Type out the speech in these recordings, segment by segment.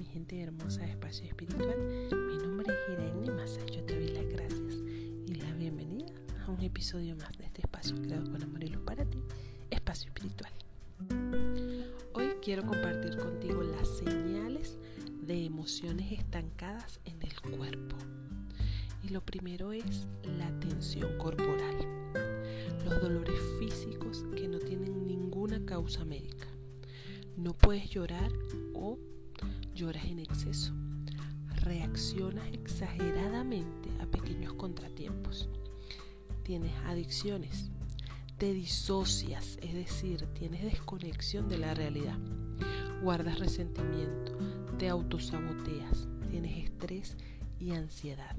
mi gente hermosa de Espacio Espiritual. Mi nombre es Irene Massa. Yo te doy las gracias y la bienvenida a un episodio más de este espacio creado con amor y luz para ti, Espacio Espiritual. Hoy quiero compartir contigo las señales de emociones estancadas en el cuerpo. Y lo primero es la tensión corporal, los dolores físicos que no tienen ninguna causa médica. No puedes llorar o lloras en exceso. Reaccionas exageradamente a pequeños contratiempos tienes adicciones, te disocias, es decir, tienes desconexión de la realidad, guardas resentimiento, te autosaboteas, tienes estrés y ansiedad,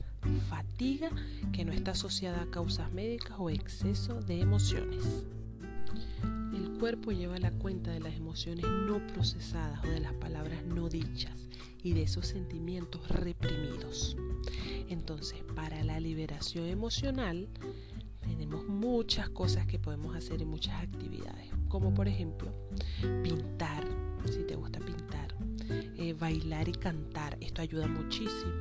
fatiga que no está asociada a causas médicas o exceso de emociones. Cuerpo lleva la cuenta de las emociones no procesadas o de las palabras no dichas y de esos sentimientos reprimidos. Entonces, para la liberación emocional, tenemos muchas cosas que podemos hacer y muchas actividades, como por ejemplo pintar, si te gusta pintar, eh, bailar y cantar, esto ayuda muchísimo.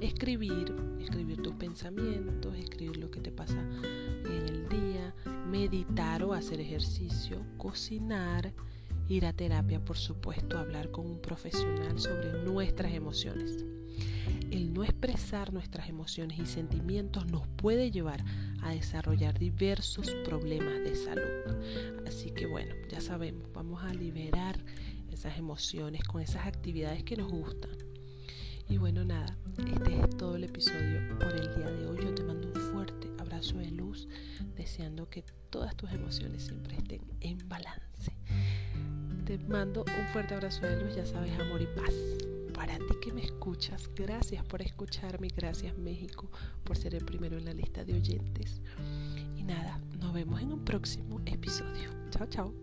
Escribir, escribir tus pensamientos, escribir lo que te pasa meditar o hacer ejercicio, cocinar, ir a terapia, por supuesto, hablar con un profesional sobre nuestras emociones. El no expresar nuestras emociones y sentimientos nos puede llevar a desarrollar diversos problemas de salud. Así que bueno, ya sabemos, vamos a liberar esas emociones con esas actividades que nos gustan. Y bueno, nada, este es todo el episodio que todas tus emociones siempre estén en balance. Te mando un fuerte abrazo de luz, ya sabes, amor y paz para ti que me escuchas, gracias por escucharme, gracias México por ser el primero en la lista de oyentes. Y nada, nos vemos en un próximo episodio. Chao, chao.